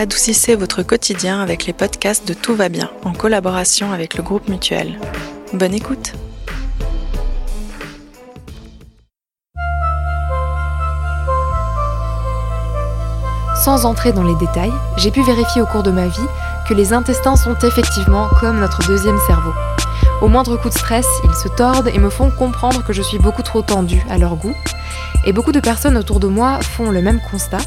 adoucissez votre quotidien avec les podcasts de Tout va bien en collaboration avec le groupe Mutuel. Bonne écoute Sans entrer dans les détails, j'ai pu vérifier au cours de ma vie que les intestins sont effectivement comme notre deuxième cerveau. Au moindre coup de stress, ils se tordent et me font comprendre que je suis beaucoup trop tendue à leur goût. Et beaucoup de personnes autour de moi font le même constat.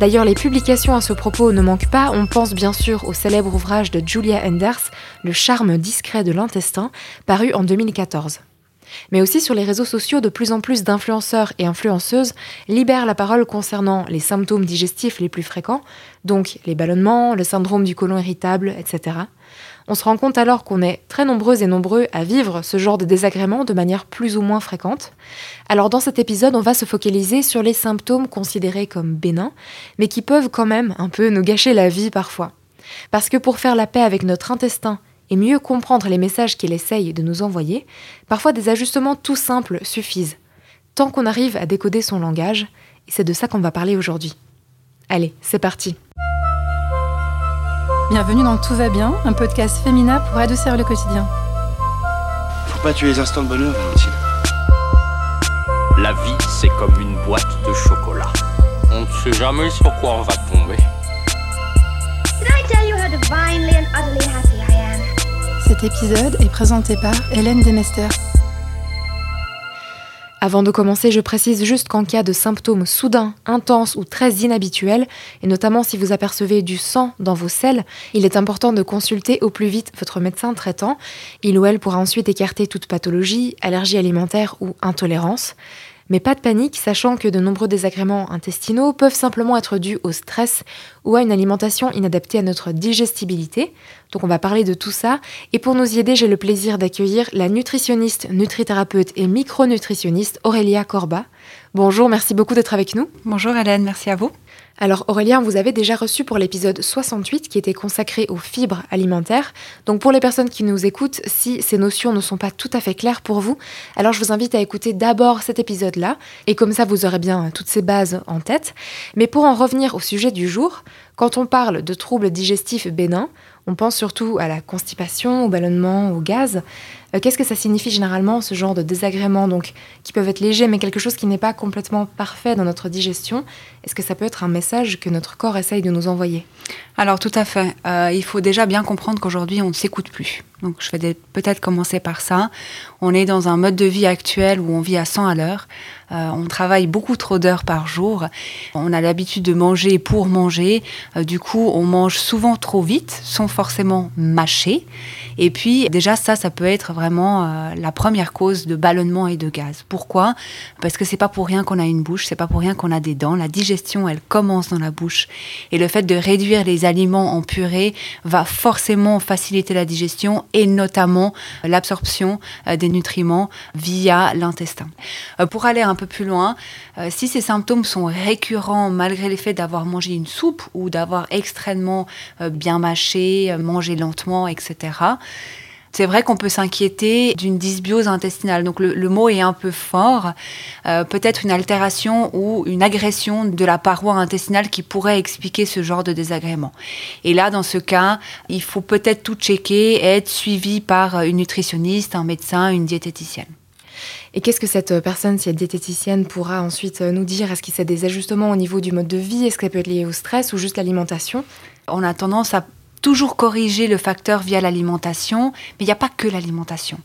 D'ailleurs, les publications à ce propos ne manquent pas. On pense bien sûr au célèbre ouvrage de Julia Enders, Le charme discret de l'intestin, paru en 2014 mais aussi sur les réseaux sociaux, de plus en plus d'influenceurs et influenceuses libèrent la parole concernant les symptômes digestifs les plus fréquents, donc les ballonnements, le syndrome du côlon irritable, etc. On se rend compte alors qu'on est très nombreux et nombreux à vivre ce genre de désagréments de manière plus ou moins fréquente. Alors dans cet épisode, on va se focaliser sur les symptômes considérés comme bénins, mais qui peuvent quand même un peu nous gâcher la vie parfois. Parce que pour faire la paix avec notre intestin et mieux comprendre les messages qu'il essaye de nous envoyer, parfois des ajustements tout simples suffisent, tant qu'on arrive à décoder son langage, et c'est de ça qu'on va parler aujourd'hui. Allez, c'est parti Bienvenue dans Tout va bien, un podcast féminin pour adoucir le quotidien. Faut pas tuer les instants de bonheur, Valentine. La vie, c'est comme une boîte de chocolat. On ne sait jamais sur quoi on va tomber. Did I tell you how divinely and utterly happy I am? Cet épisode est présenté par Hélène Demester. Avant de commencer, je précise juste qu'en cas de symptômes soudains, intenses ou très inhabituels, et notamment si vous apercevez du sang dans vos selles, il est important de consulter au plus vite votre médecin traitant. Il ou elle pourra ensuite écarter toute pathologie, allergie alimentaire ou intolérance. Mais pas de panique, sachant que de nombreux désagréments intestinaux peuvent simplement être dus au stress ou à une alimentation inadaptée à notre digestibilité. Donc on va parler de tout ça. Et pour nous y aider, j'ai le plaisir d'accueillir la nutritionniste, nutrithérapeute et micronutritionniste Aurélia Corba. Bonjour, merci beaucoup d'être avec nous. Bonjour Hélène, merci à vous. Alors Aurélien, vous avez déjà reçu pour l'épisode 68 qui était consacré aux fibres alimentaires. Donc pour les personnes qui nous écoutent, si ces notions ne sont pas tout à fait claires pour vous, alors je vous invite à écouter d'abord cet épisode-là, et comme ça vous aurez bien toutes ces bases en tête. Mais pour en revenir au sujet du jour, quand on parle de troubles digestifs bénins, on pense surtout à la constipation, au ballonnement, au gaz. Euh, Qu'est-ce que ça signifie généralement, ce genre de désagréments, donc qui peuvent être légers, mais quelque chose qui n'est pas complètement parfait dans notre digestion? Est-ce que ça peut être un message que notre corps essaye de nous envoyer? Alors tout à fait. Euh, il faut déjà bien comprendre qu'aujourd'hui on ne s'écoute plus. Donc je vais peut-être commencer par ça. On est dans un mode de vie actuel où on vit à 100 à l'heure. Euh, on travaille beaucoup trop d'heures par jour. On a l'habitude de manger pour manger. Euh, du coup, on mange souvent trop vite, sans forcément mâcher. Et puis déjà ça, ça peut être vraiment euh, la première cause de ballonnement et de gaz. Pourquoi? Parce que c'est pas pour rien qu'on a une bouche, c'est pas pour rien qu'on a des dents. La digestion, elle commence dans la bouche. Et le fait de réduire les aliments en purée va forcément faciliter la digestion et notamment l'absorption euh, des nutriments via l'intestin. Euh, Pour aller un peu plus loin, euh, si ces symptômes sont récurrents malgré le fait d'avoir mangé une soupe ou d'avoir extrêmement euh, bien mâché, euh, mangé lentement, etc., c'est vrai qu'on peut s'inquiéter d'une dysbiose intestinale. Donc le, le mot est un peu fort. Euh, Peut-être une altération ou une agression de la paroi intestinale qui pourrait expliquer ce genre de désagrément. Et là, dans ce cas, il faut peut-être tout checker et être suivi par une nutritionniste, un médecin, une diététicienne. Et qu'est-ce que cette personne, si elle est diététicienne, pourra ensuite nous dire? Est-ce qu'il y a des ajustements au niveau du mode de vie? Est-ce que ça peut être lié au stress ou juste l'alimentation? On a tendance à toujours corriger le facteur via l'alimentation, mais il n'y a pas que l'alimentation.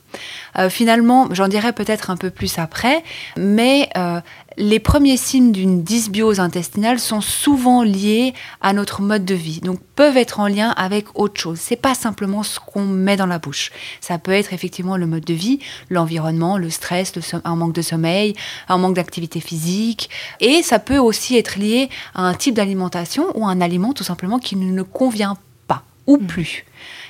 Euh, finalement, j'en dirai peut-être un peu plus après, mais euh, les premiers signes d'une dysbiose intestinale sont souvent liés à notre mode de vie, donc peuvent être en lien avec autre chose. C'est pas simplement ce qu'on met dans la bouche. Ça peut être effectivement le mode de vie, l'environnement, le stress, un manque de sommeil, un manque d'activité physique, et ça peut aussi être lié à un type d'alimentation ou un aliment tout simplement qui ne convient ou plus.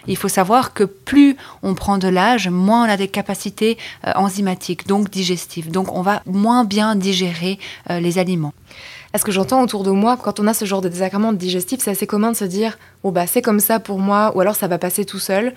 Il faut savoir que plus on prend de l'âge, moins on a des capacités euh, enzymatiques, donc digestives. Donc on va moins bien digérer euh, les aliments. Est-ce que j'entends autour de moi, quand on a ce genre de désagrément digestif, c'est assez commun de se dire Oh, bah, c'est comme ça pour moi, ou alors ça va passer tout seul.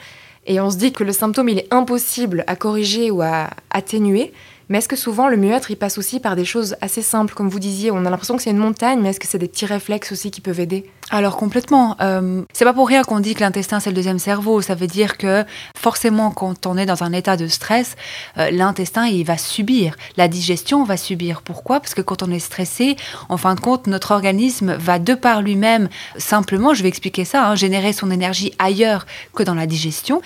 Et on se dit que le symptôme, il est impossible à corriger ou à atténuer. Mais est-ce que souvent le mieux-être, il passe aussi par des choses assez simples? Comme vous disiez, on a l'impression que c'est une montagne, mais est-ce que c'est des petits réflexes aussi qui peuvent aider? Alors complètement. Euh, c'est pas pour rien qu'on dit que l'intestin c'est le deuxième cerveau. Ça veut dire que forcément quand on est dans un état de stress, euh, l'intestin il va subir, la digestion va subir. Pourquoi? Parce que quand on est stressé, en fin de compte, notre organisme va de par lui-même simplement, je vais expliquer ça, hein, générer son énergie ailleurs que dans la digestion,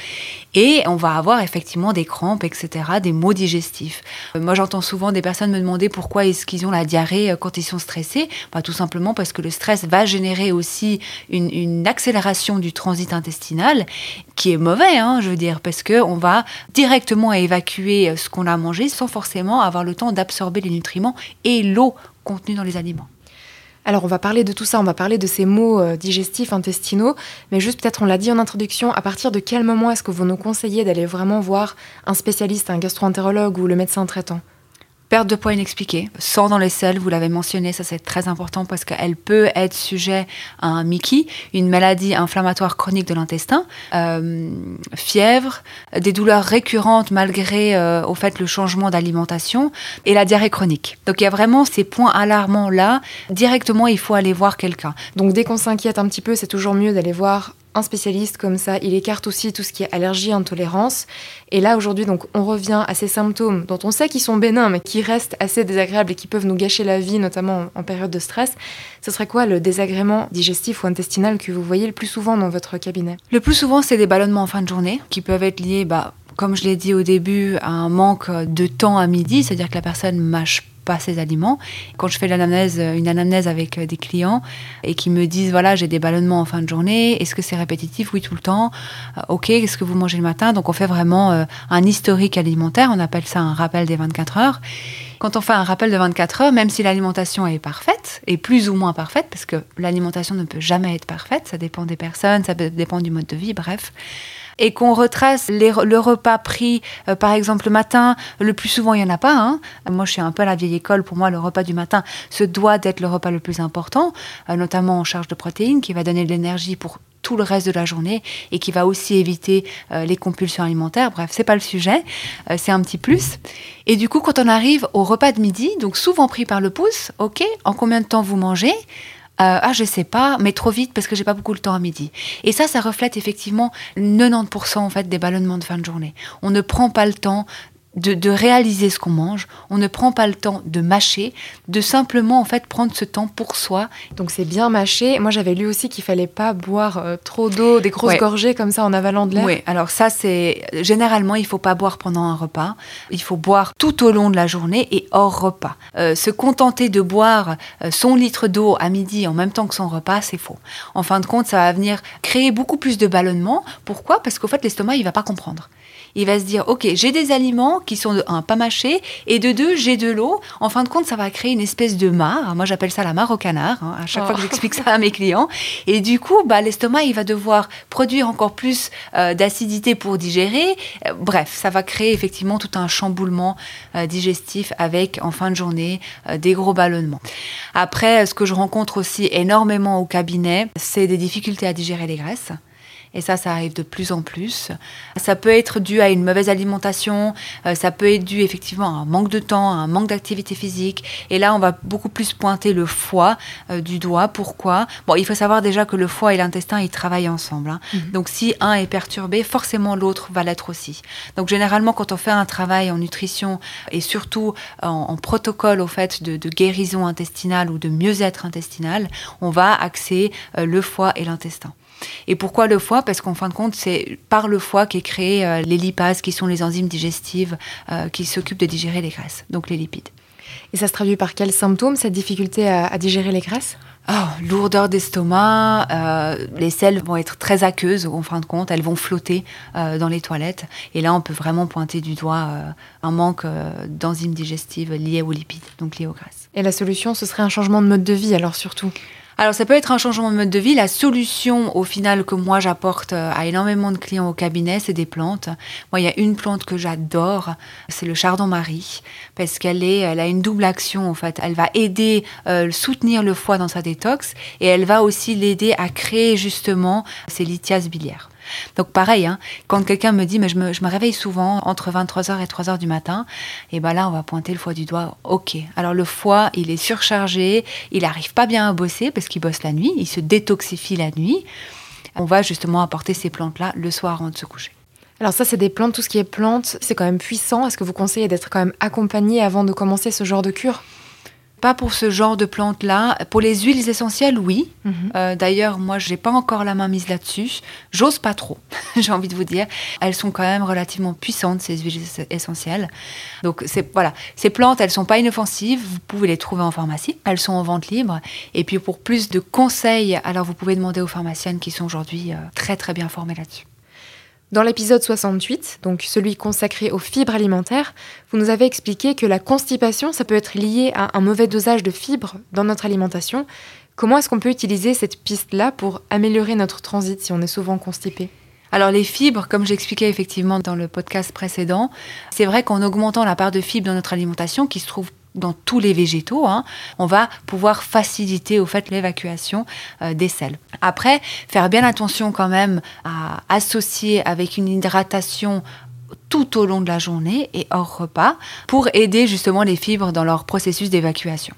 et on va avoir effectivement des crampes, etc., des maux digestifs. Euh, moi j'entends souvent des personnes me demander pourquoi est-ce qu'ils ont la diarrhée quand ils sont stressés. Bah, tout simplement parce que le stress va générer aussi une, accélération du transit intestinal qui est mauvais, hein, je veux dire, parce qu'on va directement évacuer ce qu'on a mangé sans forcément avoir le temps d'absorber les nutriments et l'eau contenue dans les aliments. Alors on va parler de tout ça, on va parler de ces mots euh, digestifs, intestinaux, mais juste peut-être on l'a dit en introduction, à partir de quel moment est-ce que vous nous conseillez d'aller vraiment voir un spécialiste, un gastro-entérologue ou le médecin traitant? Perte de poids inexpliquée, sang dans les selles, vous l'avez mentionné, ça c'est très important parce qu'elle peut être sujet à un MICI, une maladie inflammatoire chronique de l'intestin, euh, fièvre, des douleurs récurrentes malgré euh, au fait le changement d'alimentation et la diarrhée chronique. Donc il y a vraiment ces points alarmants là. Directement, il faut aller voir quelqu'un. Donc dès qu'on s'inquiète un petit peu, c'est toujours mieux d'aller voir un spécialiste comme ça, il écarte aussi tout ce qui est allergie, intolérance. Et là, aujourd'hui, donc, on revient à ces symptômes dont on sait qu'ils sont bénins, mais qui restent assez désagréables et qui peuvent nous gâcher la vie, notamment en période de stress. Ce serait quoi le désagrément digestif ou intestinal que vous voyez le plus souvent dans votre cabinet? Le plus souvent, c'est des ballonnements en fin de journée qui peuvent être liés, bah, comme je l'ai dit au début, à un manque de temps à midi, c'est-à-dire que la personne mâche pas ces aliments. Quand je fais l'anamnèse, une anamnèse avec euh, des clients et qui me disent voilà j'ai des ballonnements en fin de journée, est-ce que c'est répétitif? Oui tout le temps. Euh, ok, qu'est-ce que vous mangez le matin? Donc on fait vraiment euh, un historique alimentaire, on appelle ça un rappel des 24 heures. Quand on fait un rappel de 24 heures, même si l'alimentation est parfaite, et plus ou moins parfaite, parce que l'alimentation ne peut jamais être parfaite, ça dépend des personnes, ça dépend du mode de vie, bref et qu'on retrace le repas pris, euh, par exemple, le matin, le plus souvent, il n'y en a pas. Hein. Moi, je suis un peu à la vieille école. Pour moi, le repas du matin, se doit d'être le repas le plus important, euh, notamment en charge de protéines, qui va donner de l'énergie pour tout le reste de la journée et qui va aussi éviter euh, les compulsions alimentaires. Bref, c'est pas le sujet, c'est un petit plus. Et du coup, quand on arrive au repas de midi, donc souvent pris par le pouce, ok, en combien de temps vous mangez? Euh, ah, je sais pas, mais trop vite parce que j'ai pas beaucoup le temps à midi. Et ça, ça reflète effectivement 90% en fait des ballonnements de fin de journée. On ne prend pas le temps de, réaliser ce qu'on mange. On ne prend pas le temps de mâcher, de simplement en fait prendre ce temps pour soi. Donc c'est bien mâcher. Moi j'avais lu aussi qu'il fallait pas boire euh, trop d'eau, des grosses gorgées comme ça en avalant de l'air. Oui, alors ça c'est généralement il faut pas boire pendant un repas. Il faut boire tout au long de la journée et hors repas. Euh, se contenter de boire euh, son litre d'eau à midi en même temps que son repas, c'est faux. En fin de compte, ça va venir créer beaucoup plus de ballonnement. Pourquoi? Parce qu'au fait l'estomac il va pas comprendre il va se dire, ok, j'ai des aliments qui sont de un pas mâchés et de deux j'ai de l'eau. En fin de compte, ça va créer une espèce de mare. Moi, j'appelle ça la mare au canard. Hein, à chaque fois que oh. j'explique ça à mes clients. Et du coup, bah, l'estomac, il va devoir produire encore plus euh, d'acidité pour digérer. Euh, bref, ça va créer effectivement tout un chamboulement euh, digestif avec en fin de journée des gros ballonnements. Après, ce que je rencontre aussi énormément au cabinet, c'est des difficultés à digérer les graisses. Et ça, ça arrive de plus en plus. Ça peut être dû à une mauvaise alimentation, euh, ça peut être dû effectivement à un manque de temps, à un manque d'activité physique. Et là, on va beaucoup plus pointer le foie euh, du doigt. Pourquoi? Bon, il faut savoir déjà que le foie et l'intestin, ils travaillent ensemble. Hein. Mhm. Donc, si un est perturbé, forcément l'autre va l'être aussi. Donc, généralement, quand on fait un travail en nutrition et surtout en, protocole au fait de, guérison intestinale ou de mieux-être intestinal, on va axer euh, le foie et l'intestin. Et pourquoi le foie? Parce qu'en fin de compte, c'est par le foie qu'est créé euh, les lipases, qui sont les enzymes digestives euh, qui s'occupent de digérer les graisses, donc les lipides. Et ça se traduit par quels symptômes, cette difficulté à, digérer les graisses? Oh, lourdeur d'estomac, euh, les selles vont être très aqueuses en fin de compte, elles vont flotter dans les toilettes. Et là, on peut vraiment pointer du doigt un manque d'enzymes digestives liées aux lipides, donc liées aux graisses. Et la solution, ce serait un changement de mode de vie alors surtout? Alors ça peut être un changement de mode de vie. La solution au final que moi j'apporte euh, à énormément de clients au cabinet, c'est des plantes. Moi il y a une plante que j'adore, c'est le chardon-marie, parce qu'elle est, elle a une double action en fait. Elle va aider, euh, soutenir le foie dans sa détox, et elle va aussi l'aider à créer justement ses lithiases biliaires. Donc pareil, hein, quand quelqu'un me dit mais je me, je me réveille souvent entre 23h et 3h du matin, et ben là on va pointer le foie du doigt. Ok, alors le foie il est surchargé, il n'arrive pas bien à bosser parce qu'il bosse la nuit, il se détoxifie la nuit. On va justement apporter ces plantes-là le soir avant de se coucher. Alors ça, c'est des plantes, tout ce qui est plantes, c'est quand même puissant. Est-ce que vous conseillez d'être quand même accompagné avant de commencer ce genre de cure? Pas pour ce genre de plantes-là. Pour les huiles essentielles, oui. Mhm. Euh, D'ailleurs, moi, j'ai pas encore la main mise là-dessus. J'ose pas trop, j'ai envie de vous dire. Elles sont quand même relativement puissantes, ces huiles ess- essentielles. Donc, voilà, ces plantes, elles sont pas inoffensives. Vous pouvez les trouver en pharmacie. Elles sont en vente libre. Et puis, pour plus de conseils, alors vous pouvez demander aux pharmaciennes qui sont aujourd'hui euh, très très bien formées là-dessus. Dans l'épisode 68, donc celui consacré aux fibres alimentaires, vous nous avez expliqué que la constipation, ça peut être lié à un mauvais dosage de fibres dans notre alimentation. Comment est-ce qu'on peut utiliser cette piste-là pour améliorer notre transit si on est souvent constipé? Alors les fibres, comme j'expliquais effectivement dans le podcast précédent, c'est vrai qu'en augmentant la part de fibres dans notre alimentation, qui se trouve dans tous les végétaux, hein, on va pouvoir faciliter au fait l'évacuation euh, des sels. Après, faire bien attention quand même à associer avec une hydratation tout au long de la journée et hors repas pour aider justement les fibres dans leur processus d'évacuation.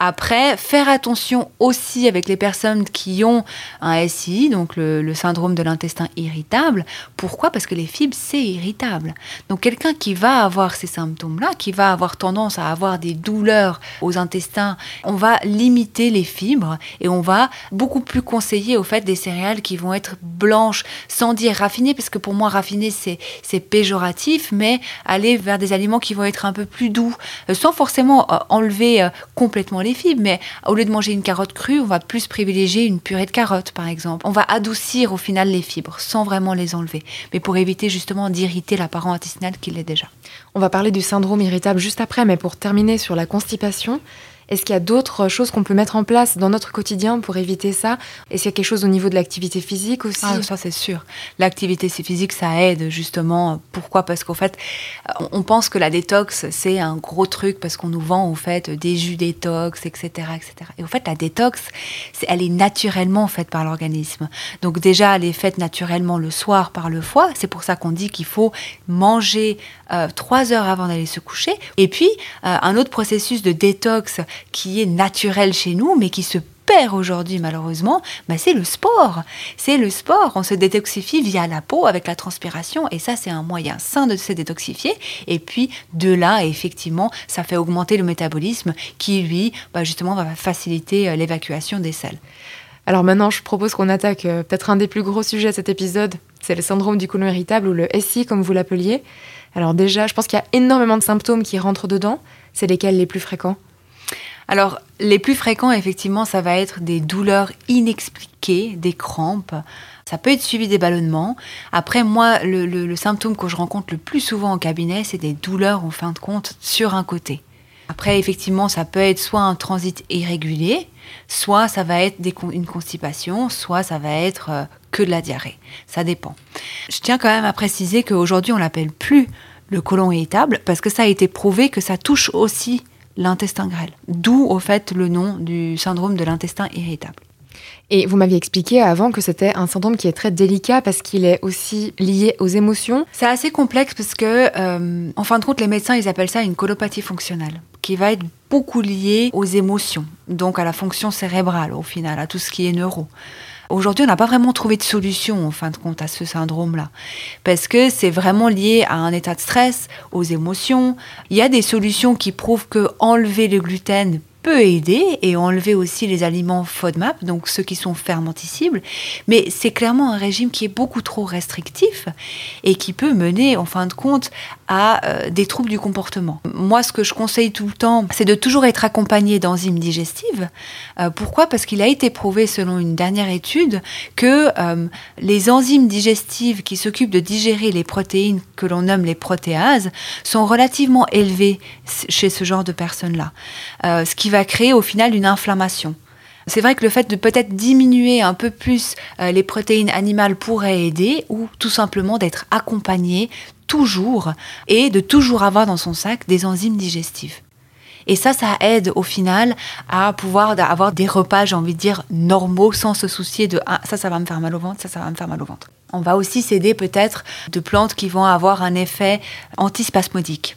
Après, faire attention aussi avec les personnes qui ont un SI, donc le, syndrome de l'intestin irritable. Pourquoi? Parce que les fibres, c'est irritable. Donc quelqu'un qui va avoir ces symptômes-là, qui va avoir tendance à avoir des douleurs aux intestins, on va limiter les fibres et on va beaucoup plus conseiller au fait des céréales qui vont être blanches, sans dire raffinées, parce que pour moi raffiné c'est c'est péjoratif, mais aller vers des aliments qui vont être un peu plus doux, euh, sans forcément euh, enlever euh, complètement les fibres, mais au lieu de manger une carotte crue, on va plus privilégier une purée de carottes, par exemple. On va adoucir au final les fibres, sans vraiment les enlever, mais pour éviter justement d'irriter la paroi intestinale qui l'est déjà. On va parler du syndrome irritable juste après, mais pour terminer sur la constipation, est-ce qu'il y a d'autres choses qu'on peut mettre en place dans notre quotidien pour éviter ça? Est-ce qu'il y a quelque chose au niveau de l'activité physique aussi? Ah, ça c'est sûr. L'activité physique, ça aide justement. Pourquoi? Parce qu'en fait, on- on pense que la détox, c'est un gros truc parce qu'on nous vend au fait des jus détox, etc., etc. Et au fait, la détox, elle est naturellement faite par l'organisme. Donc déjà, elle est faite naturellement le soir par le foie. C'est pour ça qu'on dit qu'il faut manger euh, trois heures avant d'aller se coucher. Et puis, euh, un autre processus de détox qui est naturel chez nous, mais qui se perd aujourd'hui malheureusement, bah, c'est le sport. C'est le sport. On se détoxifie via la peau avec la transpiration et ça c'est un moyen sain de se détoxifier. Et puis de là, effectivement, ça fait augmenter le métabolisme qui lui, bah, justement, va faciliter euh, l'évacuation des sels. Alors maintenant, je propose qu'on attaque euh, peut-être un des plus gros sujets de cet épisode, c'est le syndrome du côlon irritable ou le SI comme vous l'appeliez. Alors déjà, je pense qu'il y a énormément de symptômes qui rentrent dedans. C'est lesquels les plus fréquents? Alors, les plus fréquents, effectivement, ça va être des douleurs inexpliquées, des crampes. Ça peut être suivi des ballonnements. Après, moi, le, symptôme que je rencontre le plus souvent en cabinet, c'est des douleurs, en fin de compte, sur un côté. Après, effectivement, ça peut être soit un transit irrégulier, soit ça va être une constipation, soit ça va être euh, que de la diarrhée. Ça dépend. Je tiens quand même à préciser qu'aujourd'hui, on l'appelle plus le côlon irritable parce que ça a été prouvé que ça touche aussi l'intestin grêle. D'où, au fait, le nom du syndrome de l'intestin irritable. Et vous m'aviez expliqué avant que c'était un syndrome qui est très délicat parce qu'il est aussi lié aux émotions. C'est assez complexe parce que, euh, en fin de compte, les médecins, ils appellent ça une colopathie fonctionnelle, qui va être beaucoup liée aux émotions, donc à la fonction cérébrale, au final, à tout ce qui est neuro. Aujourd'hui, on n'a pas vraiment trouvé de solution, en fin de compte, à ce syndrome-là. Parce que c'est vraiment lié à un état de stress, aux émotions. Il y a des solutions qui prouvent que enlever le gluten peut aider et enlever aussi les aliments FODMAP, donc ceux qui sont fermenticibles. Mais c'est clairement un régime qui est beaucoup trop restrictif et qui peut mener, en fin de compte, à euh, des troubles du comportement. Moi, ce que je conseille tout le temps, c'est de toujours être accompagné d'enzymes digestives. Euh, pourquoi? Parce qu'il a été prouvé, selon une dernière étude, que euh, les enzymes digestives qui s'occupent de digérer les protéines que l'on nomme les protéases sont relativement élevées chez ce genre de personnes-là. Ce qui va créer au final une inflammation. C'est vrai que le fait de peut-être diminuer un peu plus euh, les protéines animales pourrait aider ou tout simplement d'être accompagné toujours et de toujours avoir dans son sac des enzymes digestives. Et ça, ça aide au final à pouvoir avoir des repas, j'ai envie de dire, normaux sans se soucier de ah, ça, ça va me faire mal au ventre, ça, ça va me faire mal au ventre. On va aussi s'aider peut-être de plantes qui vont avoir un effet antispasmodique.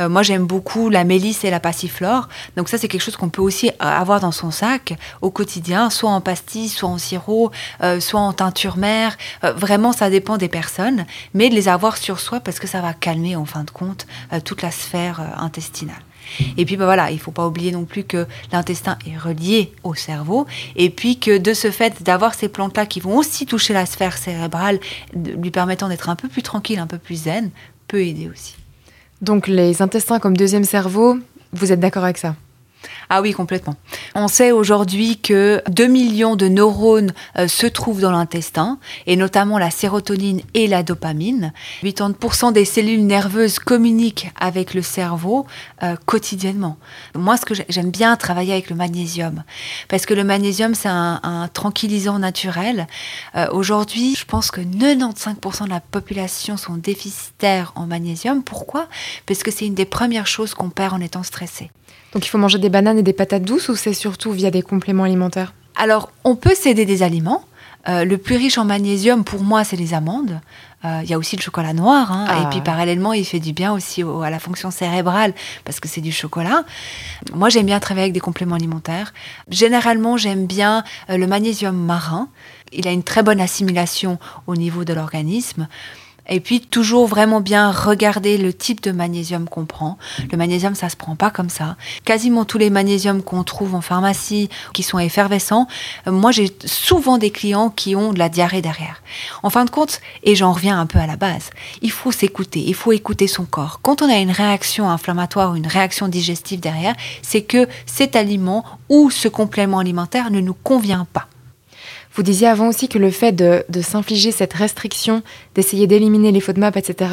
Euh, moi, j'aime beaucoup la mélisse et la passiflore. Donc ça, c'est quelque chose qu'on peut aussi euh, avoir dans son sac au quotidien, soit en pastille, soit en sirop, euh, soit en teinture mère. Vraiment, ça dépend des personnes, mais de les avoir sur soi parce que ça va calmer, en fin de compte, toute la sphère intestinale. Et puis ben voilà, il faut pas oublier non plus que l'intestin est relié au cerveau et puis que de ce fait d'avoir ces plantes-là qui vont aussi toucher la sphère cérébrale, lui permettant d'être un peu plus tranquille, un peu plus zen, peut aider aussi. Donc les intestins comme deuxième cerveau, vous êtes d'accord avec ça? Ah oui, complètement. On sait aujourd'hui que 2 millions de neurones euh, se trouvent dans l'intestin, et notamment la sérotonine et la dopamine. 80% des cellules nerveuses communiquent avec le cerveau euh, quotidiennement. Moi, ce que j'ai- j'aime bien travailler avec le magnésium, parce que le magnésium, c'est un, un tranquillisant naturel. Euh, aujourd'hui, je pense que 95% de la population sont déficitaires en magnésium. Pourquoi? Parce que c'est une des premières choses qu'on perd en étant stressé. Donc il faut manger des bananes et des patates douces ou c'est surtout via des compléments alimentaires Alors, on peut s'aider des aliments. Euh, le plus riche en magnésium, pour moi, c'est les amandes. Euh, Il y a aussi le chocolat noir. hein. Ah. Et puis, parallèlement, il fait du bien aussi au- à la fonction cérébrale parce que c'est du chocolat. Moi, j'aime bien travailler avec des compléments alimentaires. Généralement, j'aime bien euh, le magnésium marin. Il a une très bonne assimilation au niveau de l'organisme. Et puis toujours vraiment bien regarder le type de magnésium qu'on prend. Le magnésium, ça se prend pas comme ça. Quasiment tous les magnésiums qu'on trouve en pharmacie, qui sont effervescents, euh, moi j'ai souvent des clients qui ont de la diarrhée derrière. En fin de compte, et j'en reviens un peu à la base, il faut s'écouter, il faut écouter son corps. Quand on a une réaction inflammatoire ou une réaction digestive derrière, c'est que cet aliment ou ce complément alimentaire ne nous convient pas. Vous disiez avant aussi que le fait de, s'infliger cette restriction, d'essayer d'éliminer les FODMAP, etc.,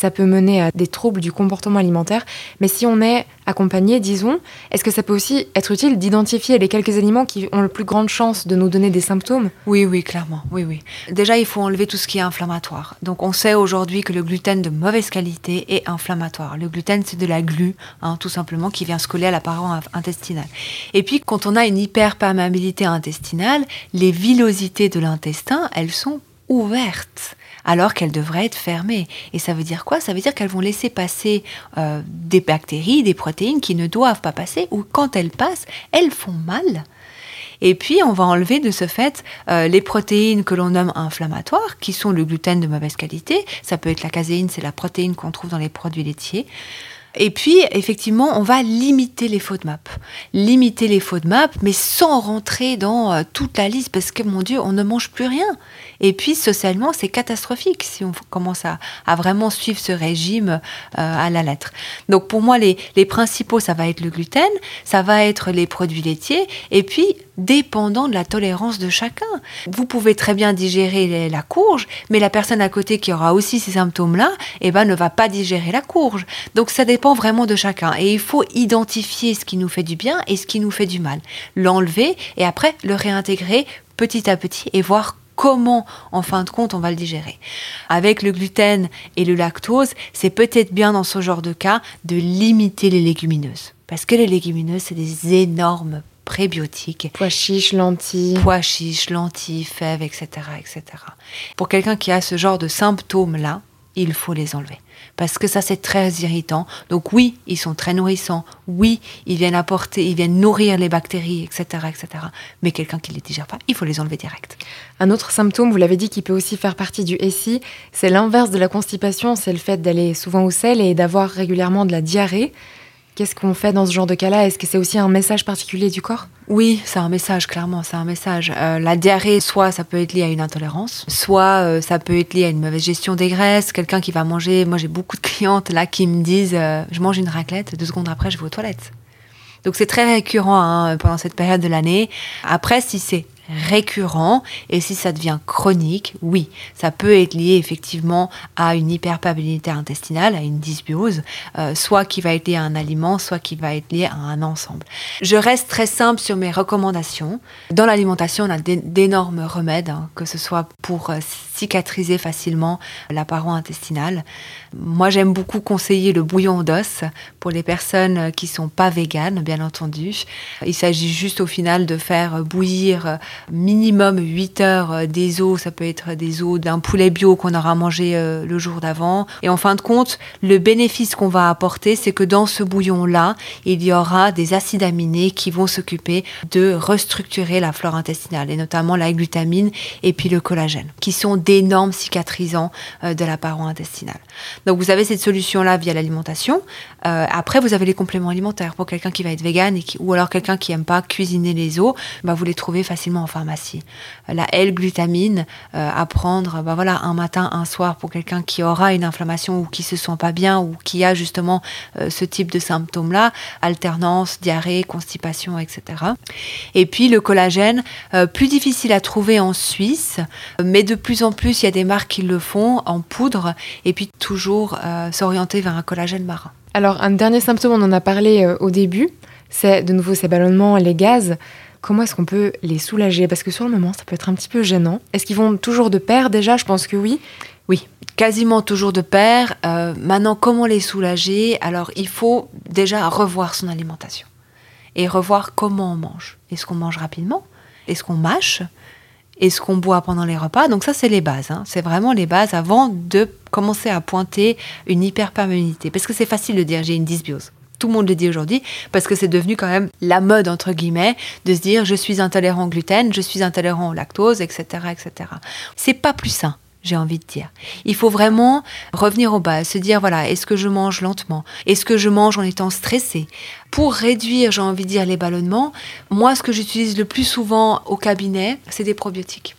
ça peut mener à des troubles du comportement alimentaire. Mais si on est accompagné, disons, est-ce que ça peut aussi être utile d'identifier les quelques aliments qui ont le plus grande chance de nous donner des symptômes? Oui, oui, clairement. Oui, oui. Déjà, il faut enlever tout ce qui est inflammatoire. Donc, on sait aujourd'hui que le gluten de mauvaise qualité est inflammatoire. Le gluten, c'est de la glu, hein, tout simplement, qui vient se coller à la paroi in- intestinale. Et puis, quand on a une hyperperméabilité intestinale, les villosités de l'intestin, elles sont ouvertes alors qu'elles devraient être fermées. Et ça veut dire quoi? Ça veut dire qu'elles vont laisser passer euh, des bactéries, des protéines qui ne doivent pas passer, ou quand elles passent, elles font mal. Et puis, on va enlever de ce fait euh, les protéines que l'on nomme inflammatoires, qui sont le gluten de mauvaise qualité. Ça peut être la caséine, c'est la protéine qu'on trouve dans les produits laitiers. Et puis, effectivement, on va limiter les FODMAP. Limiter les FODMAP, mais sans rentrer dans euh, toute la liste, parce que, mon Dieu, on ne mange plus rien. Et puis, socialement, c'est catastrophique si on commence à, vraiment suivre ce régime euh, à la lettre. Donc, pour moi, les principaux, ça va être le gluten, ça va être les produits laitiers, et puis, dépendant de la tolérance de chacun. Vous pouvez très bien digérer la courge, mais la personne à côté qui aura aussi ces symptômes-là, eh ben, ne va pas digérer la courge. Donc ça dépend vraiment de chacun. Et il faut identifier ce qui nous fait du bien et ce qui nous fait du mal. L'enlever et après le réintégrer petit à petit et voir comment, en fin de compte, on va le digérer. Avec le gluten et le lactose, c'est peut-être bien dans ce genre de cas de limiter les légumineuses. Parce que les légumineuses, c'est des énormes prébiotiques Pois chiches, lentilles. pois chiches, lentilles, fèves, etc., etc. Pour quelqu'un qui a ce genre de symptômes-là, il faut les enlever. Parce que ça, c'est très irritant. Donc oui, ils sont très nourrissants. Oui, ils viennent apporter, ils viennent nourrir les bactéries, etc., etc. Mais quelqu'un qui ne les digère pas, il faut les enlever direct. Un autre symptôme, vous l'avez dit, qui peut aussi faire partie du SI, c'est l'inverse de la constipation, c'est le fait d'aller souvent au sel et d'avoir régulièrement de la diarrhée. Qu'est-ce qu'on fait dans ce genre de cas-là? Est-ce que c'est aussi un message particulier du corps? Oui, c'est un message, clairement, c'est un message. Euh, la diarrhée, soit ça peut être lié à une intolérance, soit euh, ça peut être lié à une mauvaise gestion des graisses, quelqu'un qui va manger. Moi, j'ai beaucoup de clientes là qui me disent euh, Je mange une raclette, deux secondes après, je vais aux toilettes. Donc, c'est très récurrent hein, pendant cette période de l'année. Après, si c'est récurrent et si ça devient chronique, oui, ça peut être lié effectivement à une hyperperméabilité intestinale, à une dysbiose, euh, soit qui va être lié à un aliment, soit qui va être lié à un ensemble. Je reste très simple sur mes recommandations. Dans l'alimentation, on a d'é- d'énormes remèdes, hein, que ce soit pour euh, cicatriser facilement la paroi intestinale. Moi, j'aime beaucoup conseiller le bouillon d'os pour les personnes euh, qui sont pas véganes, bien entendu. Il s'agit juste au final de faire bouillir minimum 8 heures euh, des os, ça peut être des os d'un poulet bio qu'on aura mangé euh, le jour d'avant. Et en fin de compte, le bénéfice qu'on va apporter, c'est que dans ce bouillon-là, il y aura des acides aminés qui vont s'occuper de restructurer la flore intestinale, et notamment la glutamine et puis le collagène, qui sont d'énormes cicatrisants euh, de la paroi intestinale. Donc vous avez cette solution-là via l'alimentation. Euh, après, vous avez les compléments alimentaires pour quelqu'un qui va être vegan et qui, ou alors quelqu'un qui aime pas cuisiner les os, bah, vous les trouvez facilement en pharmacie. La L-glutamine euh, à prendre, bah, voilà, un matin, un soir pour quelqu'un qui aura une inflammation ou qui se sent pas bien ou qui a justement euh, ce type de symptômes-là, alternance, diarrhée, constipation, etc. Et puis le collagène, euh, plus difficile à trouver en Suisse, mais de plus en plus il y a des marques qui le font en poudre et puis toujours euh, s'orienter vers un collagène marin. Alors, un dernier symptôme, on en a parlé euh, au début, c'est de nouveau ces ballonnements, les gaz. Comment est-ce qu'on peut les soulager? Parce que sur le moment, ça peut être un petit peu gênant. Est-ce qu'ils vont toujours de pair déjà? Je pense que oui. Oui, quasiment toujours de pair. Euh, maintenant, comment les soulager? Alors, il faut déjà revoir son alimentation et revoir comment on mange. Est-ce qu'on mange rapidement? Est-ce qu'on mâche? Est-ce qu'on boit pendant les repas? Donc ça, c'est les bases. hein. C'est vraiment les bases avant de commencer à pointer une hyperperméabilité. Parce que c'est facile de dire j'ai une dysbiose. Tout le monde le dit aujourd'hui parce que c'est devenu quand même la mode entre guillemets de se dire je suis intolérant au gluten, je suis intolérant au lactose, etc., etc. C'est pas plus sain j'ai envie de dire. Il faut vraiment revenir aux bases, se dire voilà, est-ce que je mange lentement? Est-ce que je mange en étant stressé? Pour réduire, j'ai envie de dire, les ballonnements, moi, ce que j'utilise le plus souvent au cabinet, c'est des probiotiques.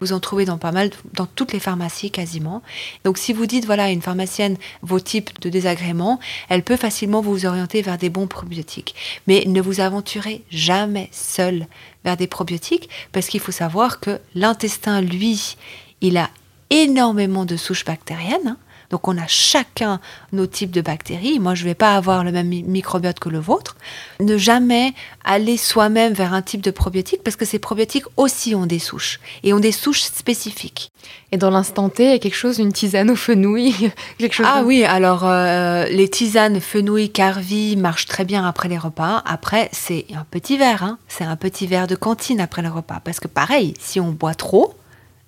Vous en trouvez dans pas mal, dans toutes les pharmacies quasiment. Donc si vous dites, voilà, une pharmacienne, vos types de désagréments, elle peut facilement vous orienter vers des bons probiotiques. Mais ne vous aventurez jamais seul vers des probiotiques, parce qu'il faut savoir que l'intestin, lui, il a énormément de souches bactériennes. Donc on a chacun nos types de bactéries. Moi, je ne vais pas avoir le même mi- microbiote que le vôtre. Ne jamais aller soi-même vers un type de probiotique parce que ces probiotiques aussi ont des souches et ont des souches spécifiques. Et dans l'instant T, il y a quelque chose, une tisane au fenouil, quelque chose. Ah oui, alors euh, les tisanes fenouil, carvi marchent très bien après les repas. Après, c'est un petit verre, hein. c'est un petit verre de cantine après le repas. Parce que pareil, si on boit trop,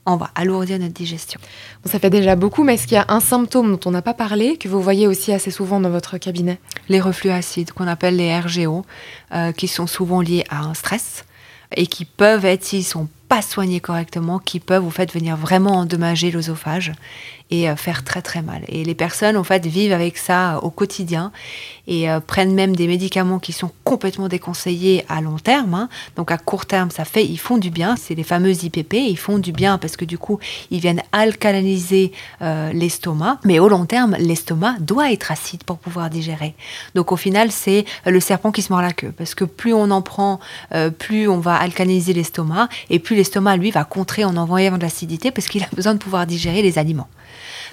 on va alourdir notre digestion. Bon, ça fait déjà beaucoup, mais est-ce qu'il y a un symptôme dont on n'a pas parlé, que vous voyez aussi assez souvent dans votre cabinet? Les reflux acides, qu'on appelle les RGO, euh, qui sont souvent liés à un stress et qui peuvent être, s'ils sont pas soignés correctement, qui peuvent vous fait venir vraiment endommager l'œsophage et euh, faire très très mal. Et les personnes en fait vivent avec ça euh, au quotidien et euh, prennent même des médicaments qui sont complètement déconseillés à long terme. hein. Donc à court terme, ça fait, ils font du bien. C'est les fameuses IPP, ils font du bien parce que du coup, ils viennent alcaliniser l'estomac. Mais au long terme, l'estomac doit être acide pour pouvoir digérer. Donc au final, c'est le serpent qui se mord la queue parce que plus on en prend, plus on va alcaliniser l'estomac et plus l'estomac lui va contrer en envoyant de l'acidité parce qu'il a besoin de pouvoir digérer les aliments.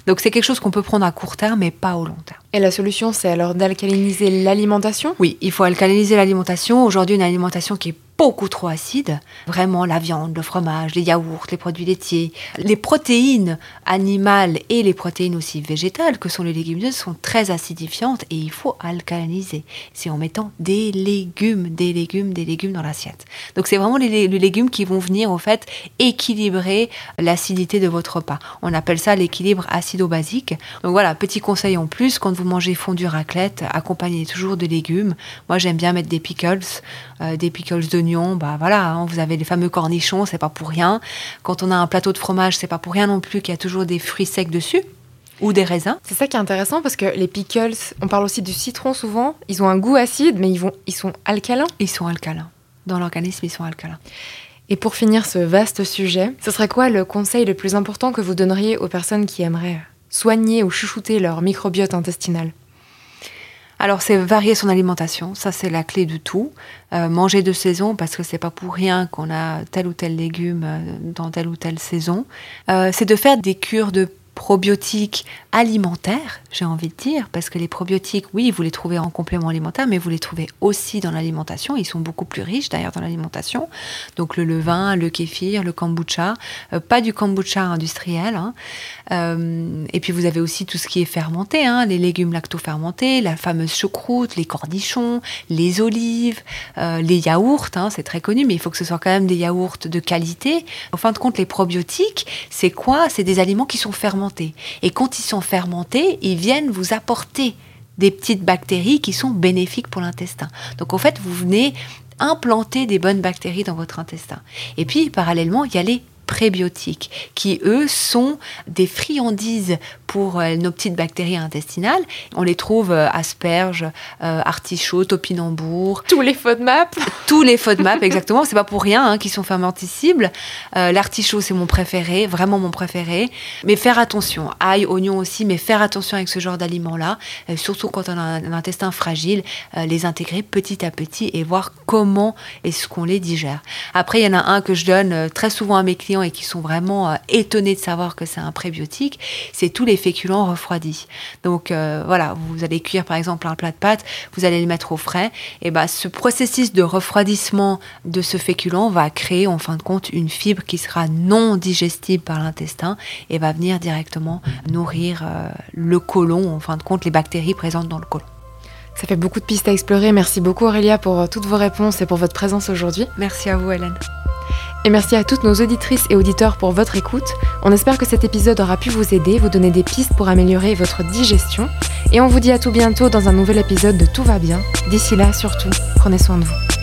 Donc c'est quelque chose qu'on peut prendre à court terme mais pas au long terme. Et la solution, c'est alors d'alcaliniser l'alimentation? Oui, il faut alcaliniser l'alimentation. Aujourd'hui, une alimentation qui est beaucoup trop acide. Vraiment, la viande, le fromage, les yaourts, les produits laitiers, les protéines animales et les protéines aussi végétales, que sont les légumineuses, sont très acidifiantes et il faut alcaliniser. C'est en mettant des légumes, des légumes, des légumes dans l'assiette. Donc, c'est vraiment les, légumes qui vont venir, au fait, équilibrer l'acidité de votre repas. On appelle ça l'équilibre acido-basique. Donc, voilà, petit conseil en plus, quand vous mangez fondu raclette, accompagnez toujours de légumes. Moi, j'aime bien mettre des pickles, euh, des pickles d'oignons. Bah voilà, hein, vous avez les fameux cornichons, c'est pas pour rien. Quand on a un plateau de fromage, c'est pas pour rien non plus qu'il y a toujours des fruits secs dessus ou des raisins. C'est ça qui est intéressant parce que les pickles, on parle aussi du citron souvent, ils ont un goût acide, mais ils, vont, ils sont alcalins. Ils sont alcalins. Dans l'organisme, ils sont alcalins. Et pour finir ce vaste sujet, ce serait quoi le conseil le plus important que vous donneriez aux personnes qui aimeraient soigner ou chouchouter leur microbiote intestinal? Alors, c'est varier son alimentation, ça c'est la clé de tout. Euh, manger de saison, parce que c'est pas pour rien qu'on a tel ou tel légume euh, dans telle ou telle saison. Euh, c'est de faire des cures de probiotiques alimentaire, j'ai envie de dire, parce que les probiotiques, oui, vous les trouvez en complément alimentaire, mais vous les trouvez aussi dans l'alimentation. Ils sont beaucoup plus riches d'ailleurs dans l'alimentation. Donc le levain, le kéfir, le kombucha, euh, pas du kombucha industriel. hein. Euh, et puis vous avez aussi tout ce qui est fermenté, hein, les légumes lacto-fermentés, la fameuse choucroute, les cornichons, les olives, euh, les yaourts, hein, c'est très connu, mais il faut que ce soit quand même des yaourts de qualité. En fin de compte, les probiotiques, c'est quoi? C'est des aliments qui sont fermentés. Et quand ils sont fermentés, ils viennent vous apporter des petites bactéries qui sont bénéfiques pour l'intestin. Donc en fait, vous venez implanter des bonnes bactéries dans votre intestin. Et puis, parallèlement, il y a les prébiotiques, qui eux sont des friandises pour euh, nos petites bactéries intestinales. On les trouve euh, asperges, euh, artichauts, topinambours, Tous les FODMAP. tous les FODMAP, exactement. C'est pas pour rien hein, qu'ils sont fermenticibles. L'artichaut, c'est mon préféré, vraiment mon préféré. Mais faire attention, ail, oignon aussi, mais faire attention avec ce genre d'aliments-là, surtout quand on a un, intestin fragile, les intégrer petit à petit et voir comment est-ce qu'on les digère. Après, il y en a un que je donne très souvent à mes clients et qui sont vraiment étonnés de savoir que c'est un prébiotique, c'est tous les féculents refroidis. Donc euh, voilà, vous allez cuire par exemple un plat de pâtes, vous allez les mettre au frais, et ben ce processus de refroidissement de ce féculent va créer en fin de compte une fibre qui sera non digestible par l'intestin et va venir directement nourrir euh, le côlon, en fin de compte les bactéries présentes dans le côlon. Ça fait beaucoup de pistes à explorer. Merci beaucoup Aurélia pour euh, toutes vos réponses et pour votre présence aujourd'hui. Merci à vous Hélène. Et merci à toutes nos auditrices et auditeurs pour votre écoute. On espère que cet épisode aura pu vous aider, vous donner des pistes pour améliorer votre digestion. Et on vous dit à tout bientôt dans un nouvel épisode de Tout va bien. D'ici là, surtout, prenez soin de vous.